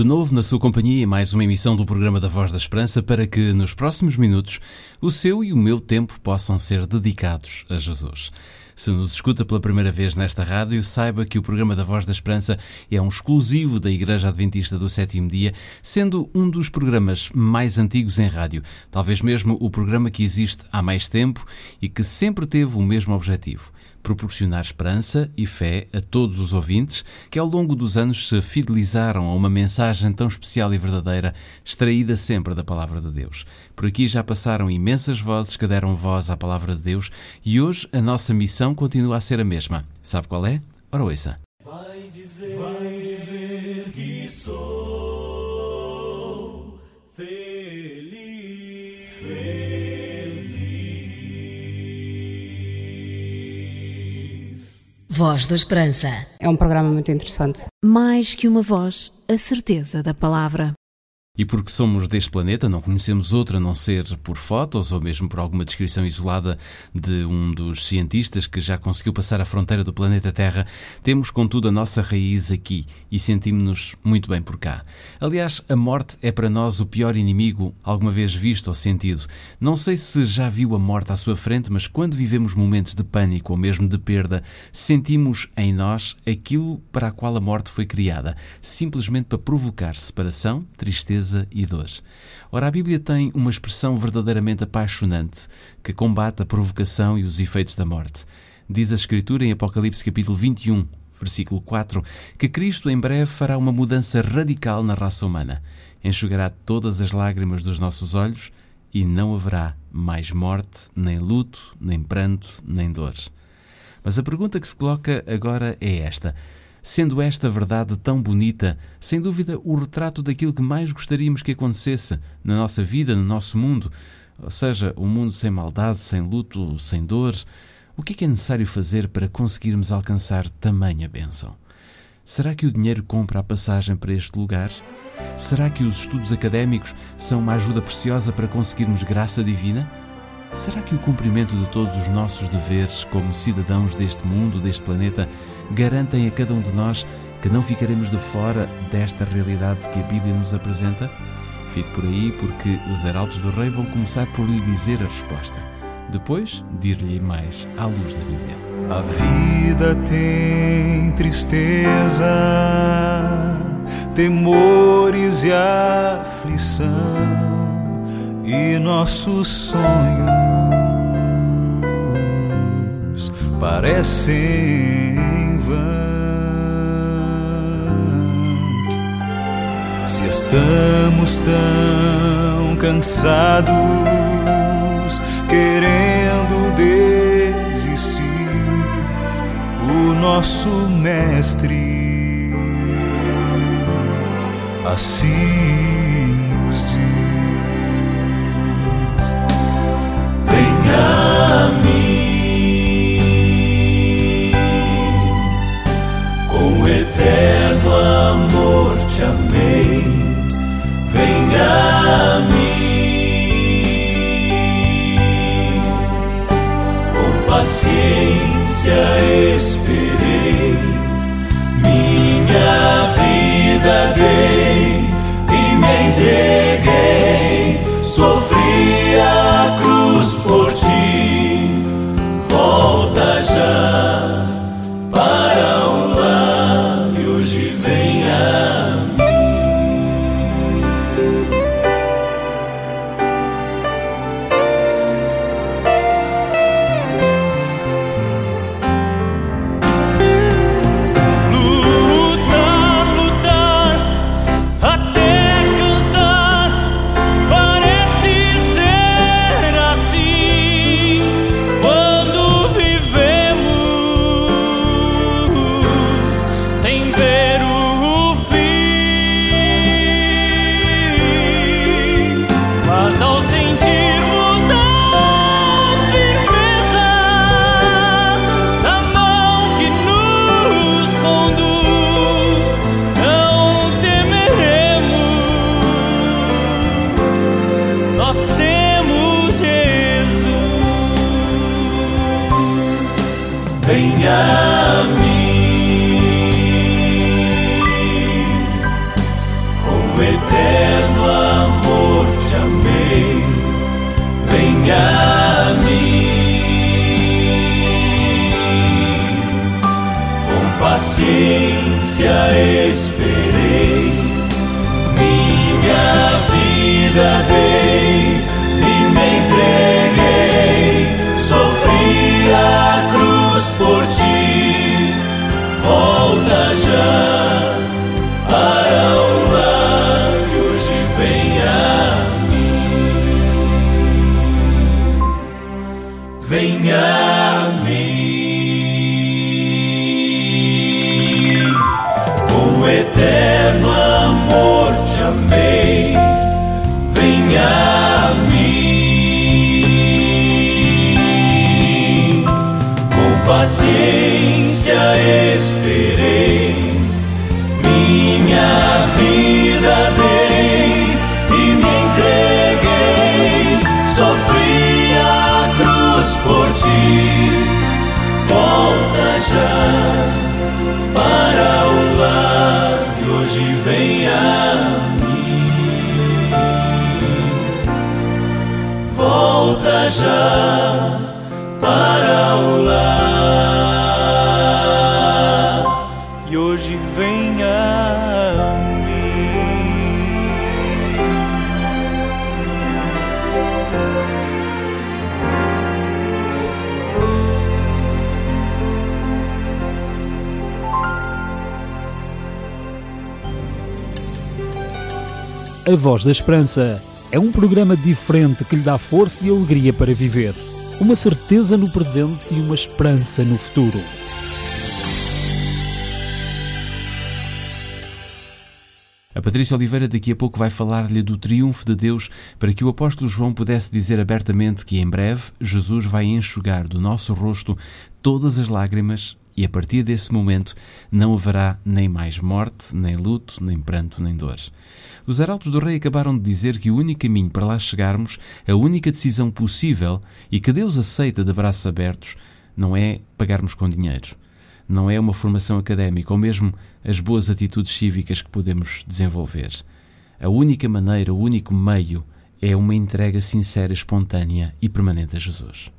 De novo na sua companhia, mais uma emissão do programa da Voz da Esperança para que nos próximos minutos o seu e o meu tempo possam ser dedicados a Jesus. Se nos escuta pela primeira vez nesta rádio, saiba que o programa da Voz da Esperança é um exclusivo da Igreja Adventista do Sétimo Dia, sendo um dos programas mais antigos em rádio, talvez mesmo o programa que existe há mais tempo e que sempre teve o mesmo objetivo proporcionar esperança e fé a todos os ouvintes que ao longo dos anos se fidelizaram a uma mensagem tão especial e verdadeira, extraída sempre da Palavra de Deus. Por aqui já passaram imensas vozes que deram voz à Palavra de Deus e hoje a nossa missão continua a ser a mesma. Sabe qual é? Ora, ouça. Voz da Esperança. É um programa muito interessante. Mais que uma voz, a certeza da palavra. E porque somos deste planeta, não conhecemos outro a não ser por fotos ou mesmo por alguma descrição isolada de um dos cientistas que já conseguiu passar a fronteira do planeta Terra, temos contudo a nossa raiz aqui e sentimos-nos muito bem por cá. Aliás, a morte é para nós o pior inimigo alguma vez visto ou sentido. Não sei se já viu a morte à sua frente, mas quando vivemos momentos de pânico ou mesmo de perda, sentimos em nós aquilo para a qual a morte foi criada, simplesmente para provocar separação, tristeza e dor. Ora, a Bíblia tem uma expressão verdadeiramente apaixonante que combate a provocação e os efeitos da morte. Diz a Escritura em Apocalipse capítulo 21, versículo 4, que Cristo em breve fará uma mudança radical na raça humana. Enxugará todas as lágrimas dos nossos olhos e não haverá mais morte, nem luto, nem pranto, nem dor. Mas a pergunta que se coloca agora é esta: Sendo esta verdade tão bonita, sem dúvida o retrato daquilo que mais gostaríamos que acontecesse na nossa vida, no nosso mundo, ou seja, um mundo sem maldade, sem luto, sem dor, o que é que é necessário fazer para conseguirmos alcançar tamanha bênção? Será que o dinheiro compra a passagem para este lugar? Será que os estudos académicos são uma ajuda preciosa para conseguirmos graça divina? Será que o cumprimento de todos os nossos deveres como cidadãos deste mundo, deste planeta, garantem a cada um de nós que não ficaremos de fora desta realidade que a Bíblia nos apresenta? Fique por aí porque os arautos do rei vão começar por lhe dizer a resposta. Depois, dir-lhe mais à luz da Bíblia. A vida tem tristeza, temores e aflição, e nossos sonhos parecem em vão. Se estamos tão cansados, querendo desistir, o nosso mestre assim paciência esperei, A Voz da Esperança é um programa diferente que lhe dá força e alegria para viver. Uma certeza no presente e uma esperança no futuro. A Patrícia Oliveira daqui a pouco vai falar-lhe do triunfo de Deus para que o apóstolo João pudesse dizer abertamente que em breve Jesus vai enxugar do nosso rosto todas as lágrimas e a partir desse momento não haverá nem mais morte, nem luto, nem pranto, nem dor. Os arautos do rei acabaram de dizer que o único caminho para lá chegarmos, a única decisão possível e que Deus aceita de braços abertos, não é pagarmos com dinheiro não é uma formação académica ou mesmo as boas atitudes cívicas que podemos desenvolver. A única maneira, o único meio é uma entrega sincera, espontânea e permanente a Jesus.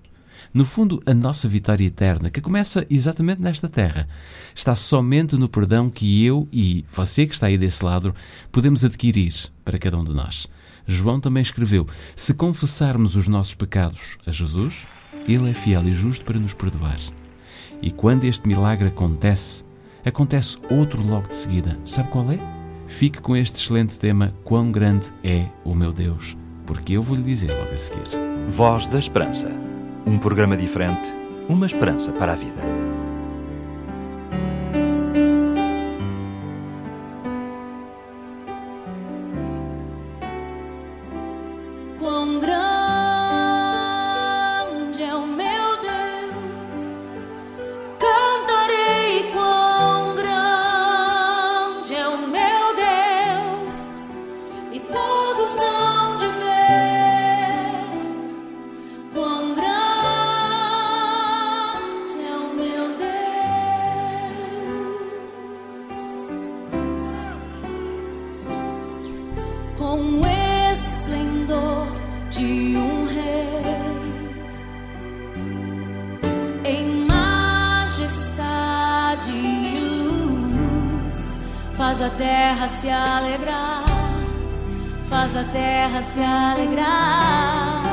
No fundo, a nossa vitória eterna, que começa exatamente nesta terra, está somente no perdão que eu e você que está aí desse lado podemos adquirir para cada um de nós. João também escreveu: Se confessarmos os nossos pecados a Jesus, Ele é fiel e justo para nos perdoar. E quando este milagre acontece, acontece outro logo de seguida. Sabe qual é? Fique com este excelente tema: Quão grande é o meu Deus? Porque eu vou lhe dizer logo a seguir. Voz da Esperança. Um programa diferente, uma esperança para a vida. Faz a terra se alegrar, faz a terra se alegrar.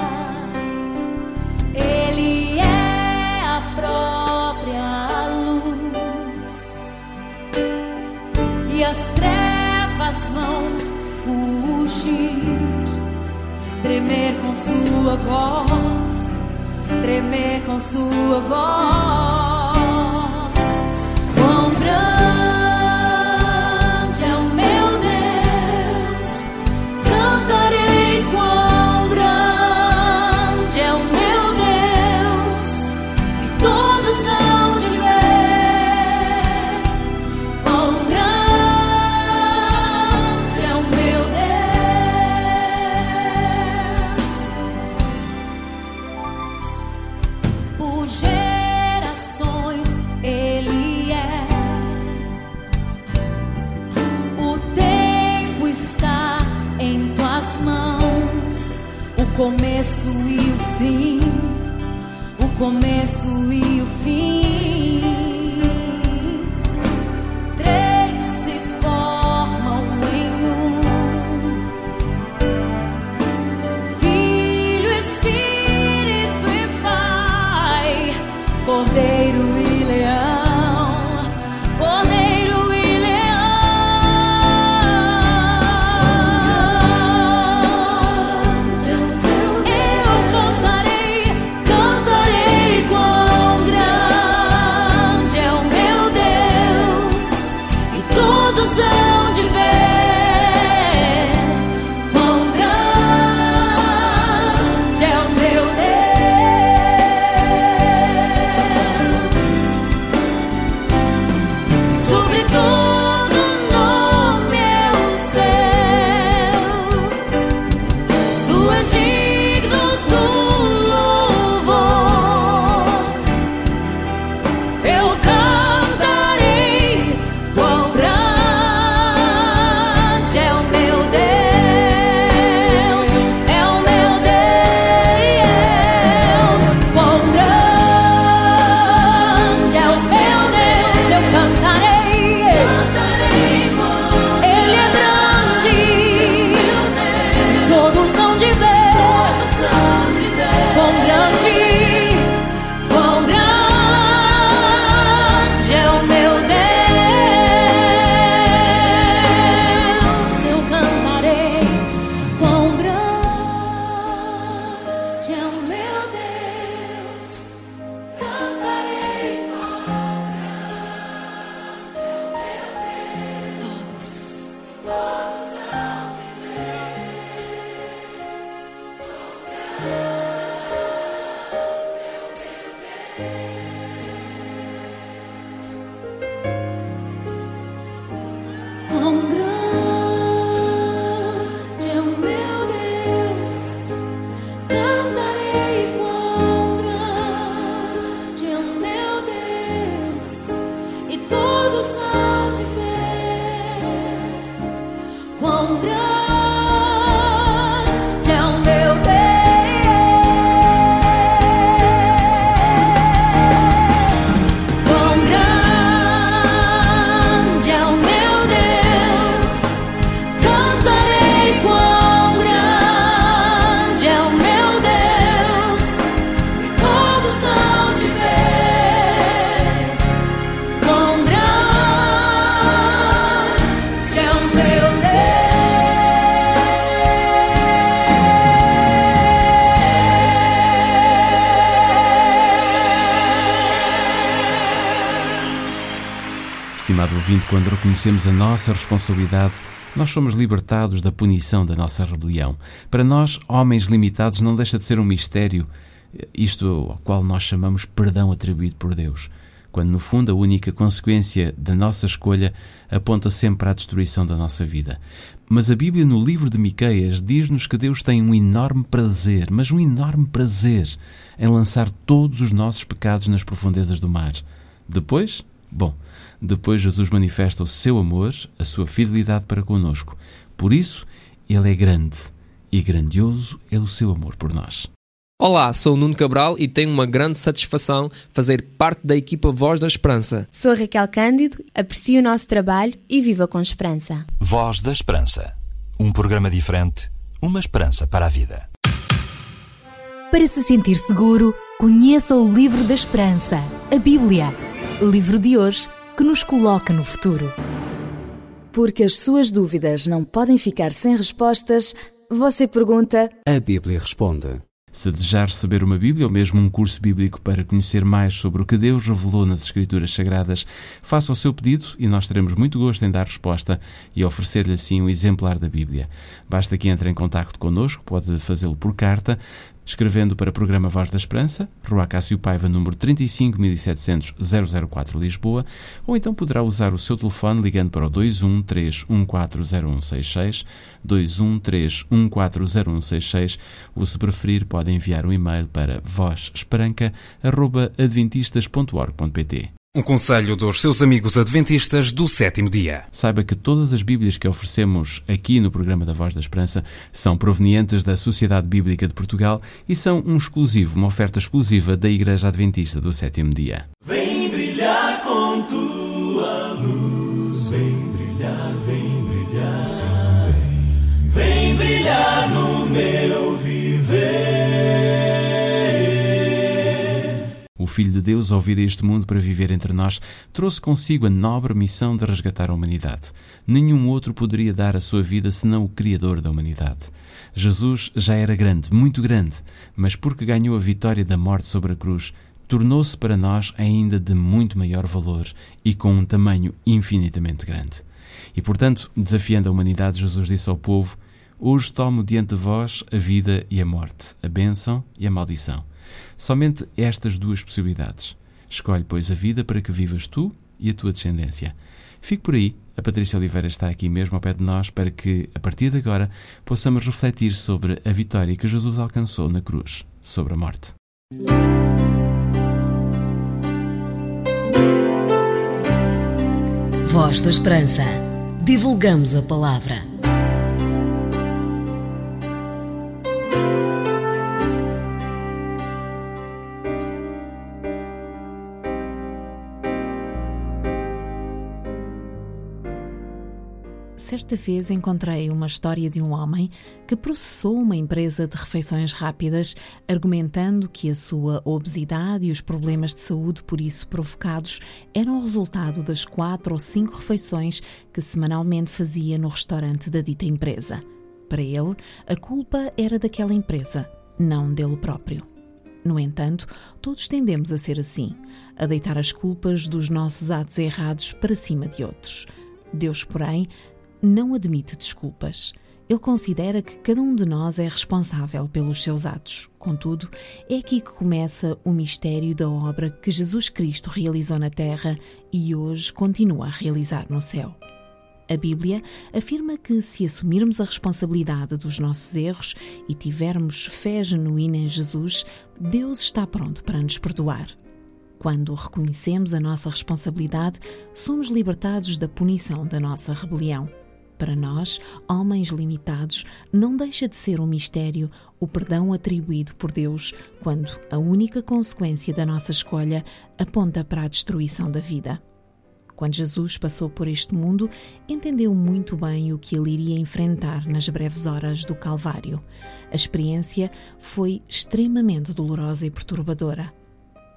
Ele é a própria luz e as trevas vão fugir, tremer com sua voz, tremer com sua voz. Começo e o fim, o começo e o fim. Ouvinte, quando reconhecemos a nossa responsabilidade, nós somos libertados da punição da nossa rebelião. Para nós, homens limitados, não deixa de ser um mistério, isto ao qual nós chamamos perdão atribuído por Deus, quando no fundo a única consequência da nossa escolha aponta sempre à destruição da nossa vida. Mas a Bíblia, no livro de Miqueias, diz-nos que Deus tem um enorme prazer, mas um enorme prazer, em lançar todos os nossos pecados nas profundezas do mar. Depois, bom, depois Jesus manifesta o seu amor, a sua fidelidade para conosco. Por isso, Ele é grande e grandioso é o seu amor por nós. Olá, sou o Nuno Cabral e tenho uma grande satisfação fazer parte da equipa Voz da Esperança. Sou Raquel Cândido, aprecio o nosso trabalho e viva com esperança. Voz da Esperança. Um programa diferente, uma esperança para a vida. Para se sentir seguro, conheça o Livro da Esperança, a Bíblia. Livro de hoje que nos coloca no futuro. Porque as suas dúvidas não podem ficar sem respostas, você pergunta. A Bíblia responde. Se desejar receber uma Bíblia ou mesmo um curso bíblico para conhecer mais sobre o que Deus revelou nas Escrituras Sagradas, faça o seu pedido e nós teremos muito gosto em dar resposta e oferecer-lhe assim um exemplar da Bíblia. Basta que entre em contato connosco, pode fazê-lo por carta, escrevendo para o programa Voz da Esperança, Rua Cássio Paiva, número 35700 004 Lisboa, ou então poderá usar o seu telefone ligando para o 213140166, 213140166, ou se preferir pode enviar um e-mail para vozesperanca.adventistas.org.pt. Um conselho dos seus amigos adventistas do sétimo dia. Saiba que todas as Bíblias que oferecemos aqui no programa da Voz da Esperança são provenientes da Sociedade Bíblica de Portugal e são um exclusivo, uma oferta exclusiva da Igreja Adventista do sétimo dia. Vem Filho de Deus, ao vir a este mundo para viver entre nós, trouxe consigo a nobre missão de resgatar a humanidade. Nenhum outro poderia dar a sua vida senão o Criador da humanidade. Jesus já era grande, muito grande, mas porque ganhou a vitória da morte sobre a cruz, tornou-se para nós ainda de muito maior valor e com um tamanho infinitamente grande. E portanto, desafiando a humanidade, Jesus disse ao povo: Hoje tomo diante de vós a vida e a morte, a bênção e a maldição. Somente estas duas possibilidades. Escolhe, pois, a vida para que vivas tu e a tua descendência. Fique por aí. A Patrícia Oliveira está aqui mesmo ao pé de nós para que, a partir de agora, possamos refletir sobre a vitória que Jesus alcançou na cruz, sobre a morte. Voz da Esperança. Divulgamos a palavra. Certa vez encontrei uma história de um homem que processou uma empresa de refeições rápidas, argumentando que a sua obesidade e os problemas de saúde por isso provocados eram o resultado das quatro ou cinco refeições que semanalmente fazia no restaurante da dita empresa. Para ele, a culpa era daquela empresa, não dele próprio. No entanto, todos tendemos a ser assim, a deitar as culpas dos nossos atos errados para cima de outros. Deus, porém, não admite desculpas. Ele considera que cada um de nós é responsável pelos seus atos. Contudo, é aqui que começa o mistério da obra que Jesus Cristo realizou na Terra e hoje continua a realizar no céu. A Bíblia afirma que, se assumirmos a responsabilidade dos nossos erros e tivermos fé genuína em Jesus, Deus está pronto para nos perdoar. Quando reconhecemos a nossa responsabilidade, somos libertados da punição da nossa rebelião. Para nós, homens limitados, não deixa de ser um mistério o perdão atribuído por Deus quando a única consequência da nossa escolha aponta para a destruição da vida. Quando Jesus passou por este mundo, entendeu muito bem o que ele iria enfrentar nas breves horas do Calvário. A experiência foi extremamente dolorosa e perturbadora.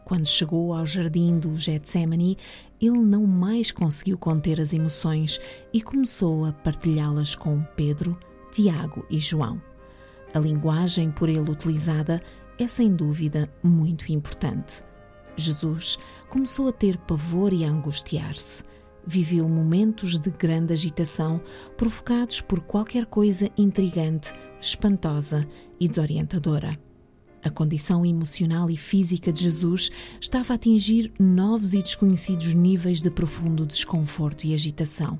Quando chegou ao jardim do Getsemane, ele não mais conseguiu conter as emoções e começou a partilhá-las com Pedro, Tiago e João. A linguagem por ele utilizada é sem dúvida muito importante. Jesus começou a ter pavor e a angustiar-se. Viveu momentos de grande agitação provocados por qualquer coisa intrigante, espantosa e desorientadora. A condição emocional e física de Jesus estava a atingir novos e desconhecidos níveis de profundo desconforto e agitação.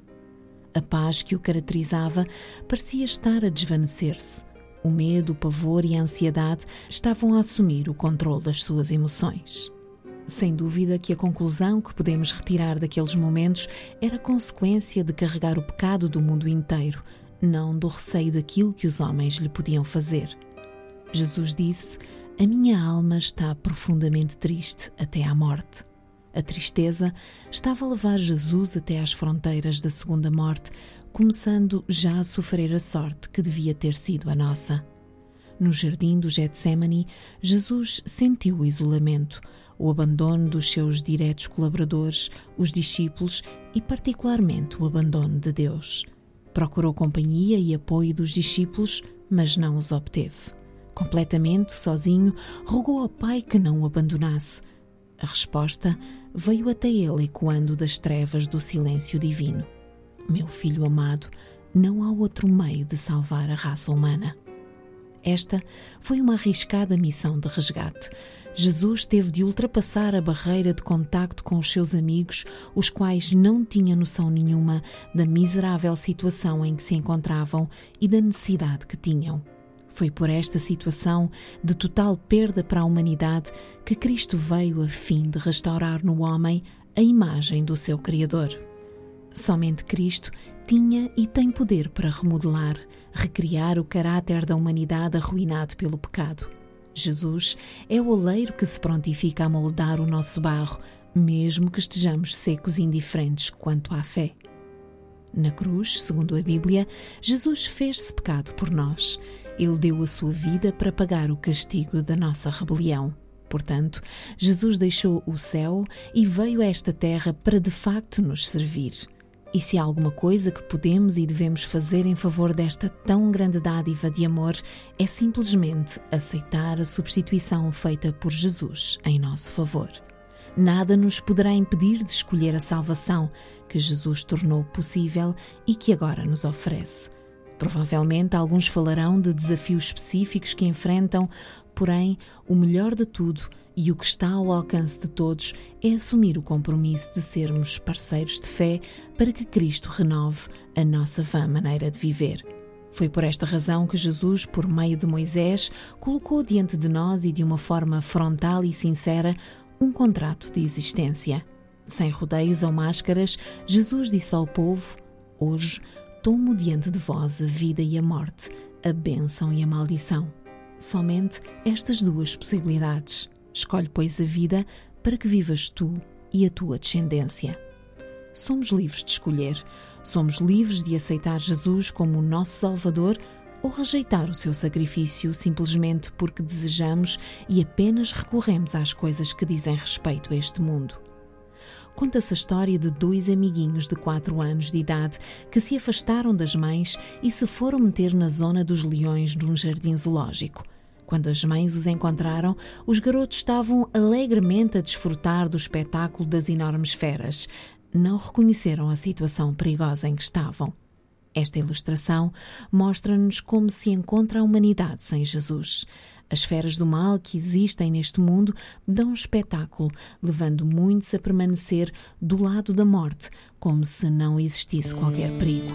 A paz que o caracterizava parecia estar a desvanecer-se. O medo, o pavor e a ansiedade estavam a assumir o controle das suas emoções. Sem dúvida que a conclusão que podemos retirar daqueles momentos era consequência de carregar o pecado do mundo inteiro, não do receio daquilo que os homens lhe podiam fazer. Jesus disse: A minha alma está profundamente triste até à morte. A tristeza estava a levar Jesus até às fronteiras da segunda morte, começando já a sofrer a sorte que devia ter sido a nossa. No jardim do Getsemane, Jesus sentiu o isolamento, o abandono dos seus diretos colaboradores, os discípulos e, particularmente, o abandono de Deus. Procurou companhia e apoio dos discípulos, mas não os obteve. Completamente sozinho, rogou ao pai que não o abandonasse. A resposta veio até ele ecoando das trevas do silêncio divino. Meu filho amado, não há outro meio de salvar a raça humana. Esta foi uma arriscada missão de resgate. Jesus teve de ultrapassar a barreira de contacto com os seus amigos, os quais não tinham noção nenhuma da miserável situação em que se encontravam e da necessidade que tinham. Foi por esta situação de total perda para a humanidade que Cristo veio a fim de restaurar no homem a imagem do seu Criador. Somente Cristo tinha e tem poder para remodelar, recriar o caráter da humanidade arruinado pelo pecado. Jesus é o oleiro que se prontifica a moldar o nosso barro, mesmo que estejamos secos e indiferentes quanto à fé. Na cruz, segundo a Bíblia, Jesus fez-se pecado por nós. Ele deu a sua vida para pagar o castigo da nossa rebelião. Portanto, Jesus deixou o céu e veio a esta terra para de facto nos servir. E se há alguma coisa que podemos e devemos fazer em favor desta tão grande dádiva de amor, é simplesmente aceitar a substituição feita por Jesus em nosso favor. Nada nos poderá impedir de escolher a salvação que Jesus tornou possível e que agora nos oferece. Provavelmente alguns falarão de desafios específicos que enfrentam, porém, o melhor de tudo e o que está ao alcance de todos é assumir o compromisso de sermos parceiros de fé para que Cristo renove a nossa vã maneira de viver. Foi por esta razão que Jesus, por meio de Moisés, colocou diante de nós e de uma forma frontal e sincera um contrato de existência. Sem rodeios ou máscaras, Jesus disse ao povo: Hoje tomo diante de vós a vida e a morte, a bênção e a maldição. Somente estas duas possibilidades. Escolhe, pois, a vida para que vivas tu e a tua descendência. Somos livres de escolher. Somos livres de aceitar Jesus como o nosso Salvador ou rejeitar o seu sacrifício simplesmente porque desejamos e apenas recorremos às coisas que dizem respeito a este mundo. Conta-se a história de dois amiguinhos de 4 anos de idade que se afastaram das mães e se foram meter na zona dos leões num jardim zoológico. Quando as mães os encontraram, os garotos estavam alegremente a desfrutar do espetáculo das enormes feras. Não reconheceram a situação perigosa em que estavam. Esta ilustração mostra-nos como se encontra a humanidade sem Jesus. As feras do mal que existem neste mundo dão um espetáculo, levando muitos a permanecer do lado da morte, como se não existisse qualquer perigo.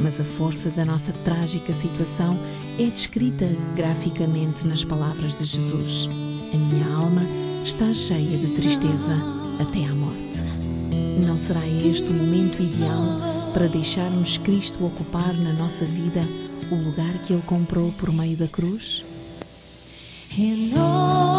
Mas a força da nossa trágica situação é descrita graficamente nas palavras de Jesus: A minha alma está cheia de tristeza até à morte. Não será este o momento ideal para deixarmos Cristo ocupar na nossa vida o lugar que Ele comprou por meio da cruz? Renova-me,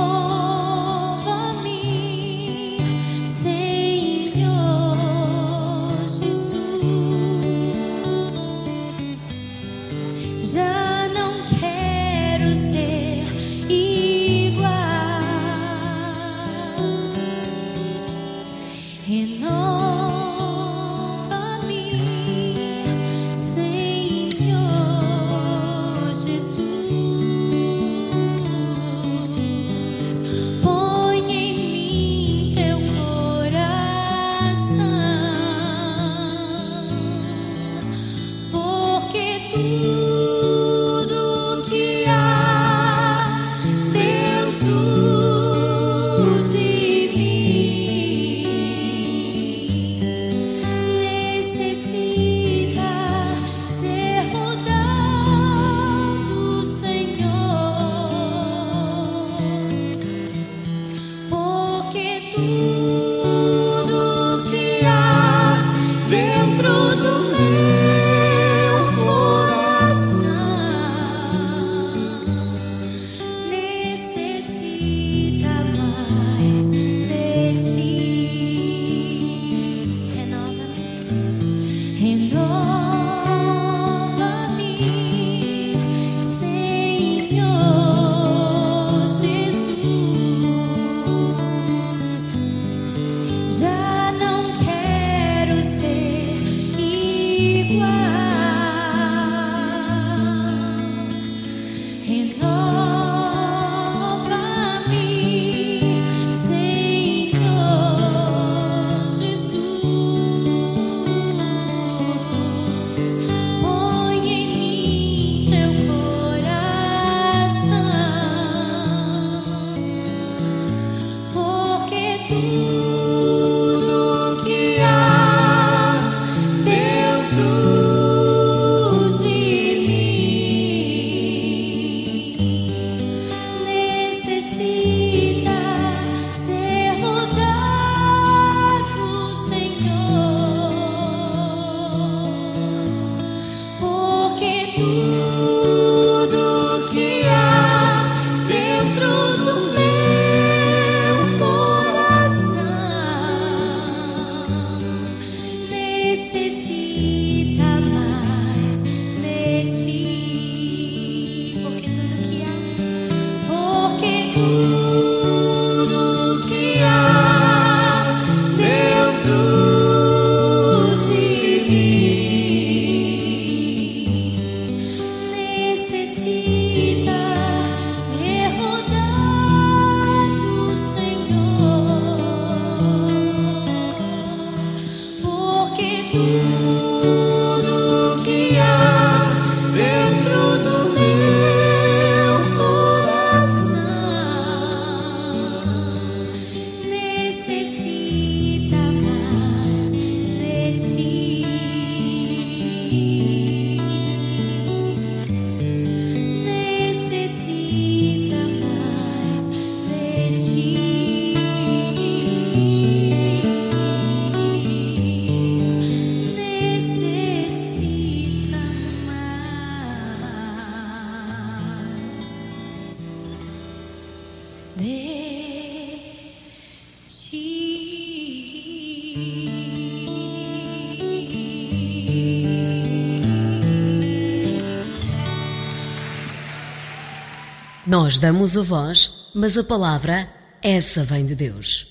Nós damos a voz, mas a palavra, essa vem de Deus.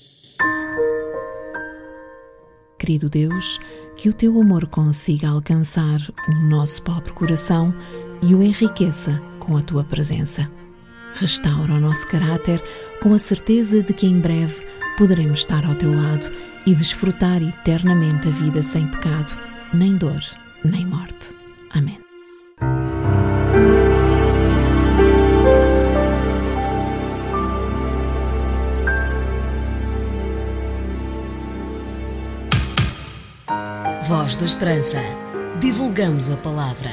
Querido Deus, que o teu amor consiga alcançar o nosso pobre coração e o enriqueça com a tua presença. Restaura o nosso caráter com a certeza de que em breve poderemos estar ao teu lado e desfrutar eternamente a vida sem pecado, nem dor, nem morte. Amém. Da Esperança. Divulgamos a palavra.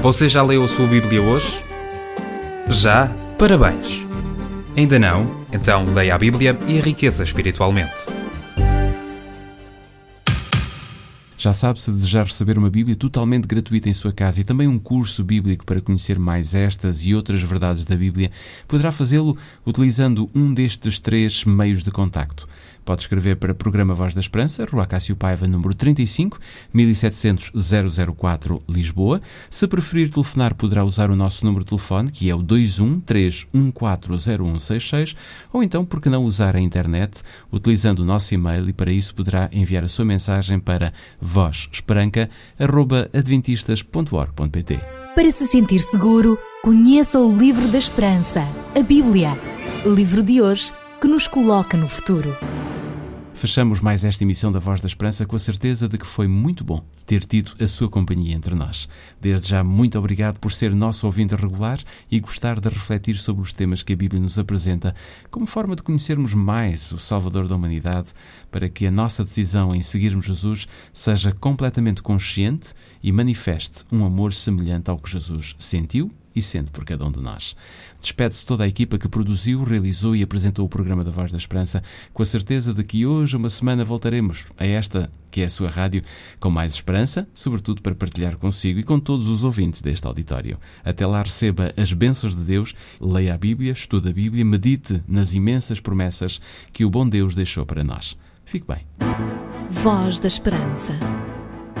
Você já leu a sua Bíblia hoje? Já? Parabéns! Ainda não? Então leia a Bíblia e enriqueça espiritualmente. Já sabe, se desejar receber uma Bíblia totalmente gratuita em sua casa e também um curso bíblico para conhecer mais estas e outras verdades da Bíblia, poderá fazê-lo utilizando um destes três meios de contacto. Pode escrever para Programa Voz da Esperança, Rua Cássio Paiva, número 35, 1700 004, Lisboa. Se preferir telefonar, poderá usar o nosso número de telefone, que é o 213140166, ou então, por que não usar a internet, utilizando o nosso e-mail, e para isso poderá enviar a sua mensagem para vozesperanca.adventistas.org.pt. Para se sentir seguro, conheça o Livro da Esperança, a Bíblia. Livro de hoje que nos coloca no futuro. Fechamos mais esta emissão da Voz da Esperança com a certeza de que foi muito bom ter tido a sua companhia entre nós. Desde já, muito obrigado por ser nosso ouvinte regular e gostar de refletir sobre os temas que a Bíblia nos apresenta, como forma de conhecermos mais o Salvador da humanidade, para que a nossa decisão em seguirmos Jesus seja completamente consciente e manifeste um amor semelhante ao que Jesus sentiu e sente por cada um de nós. Despede-se toda a equipa que produziu, realizou e apresentou o programa da Voz da Esperança, com a certeza de que hoje, uma semana, voltaremos a esta, que é a sua rádio, com mais esperança, sobretudo para partilhar consigo e com todos os ouvintes deste auditório. Até lá, receba as bênçãos de Deus, leia a Bíblia, estude a Bíblia, medite nas imensas promessas que o bom Deus deixou para nós. Fique bem. Voz da Esperança.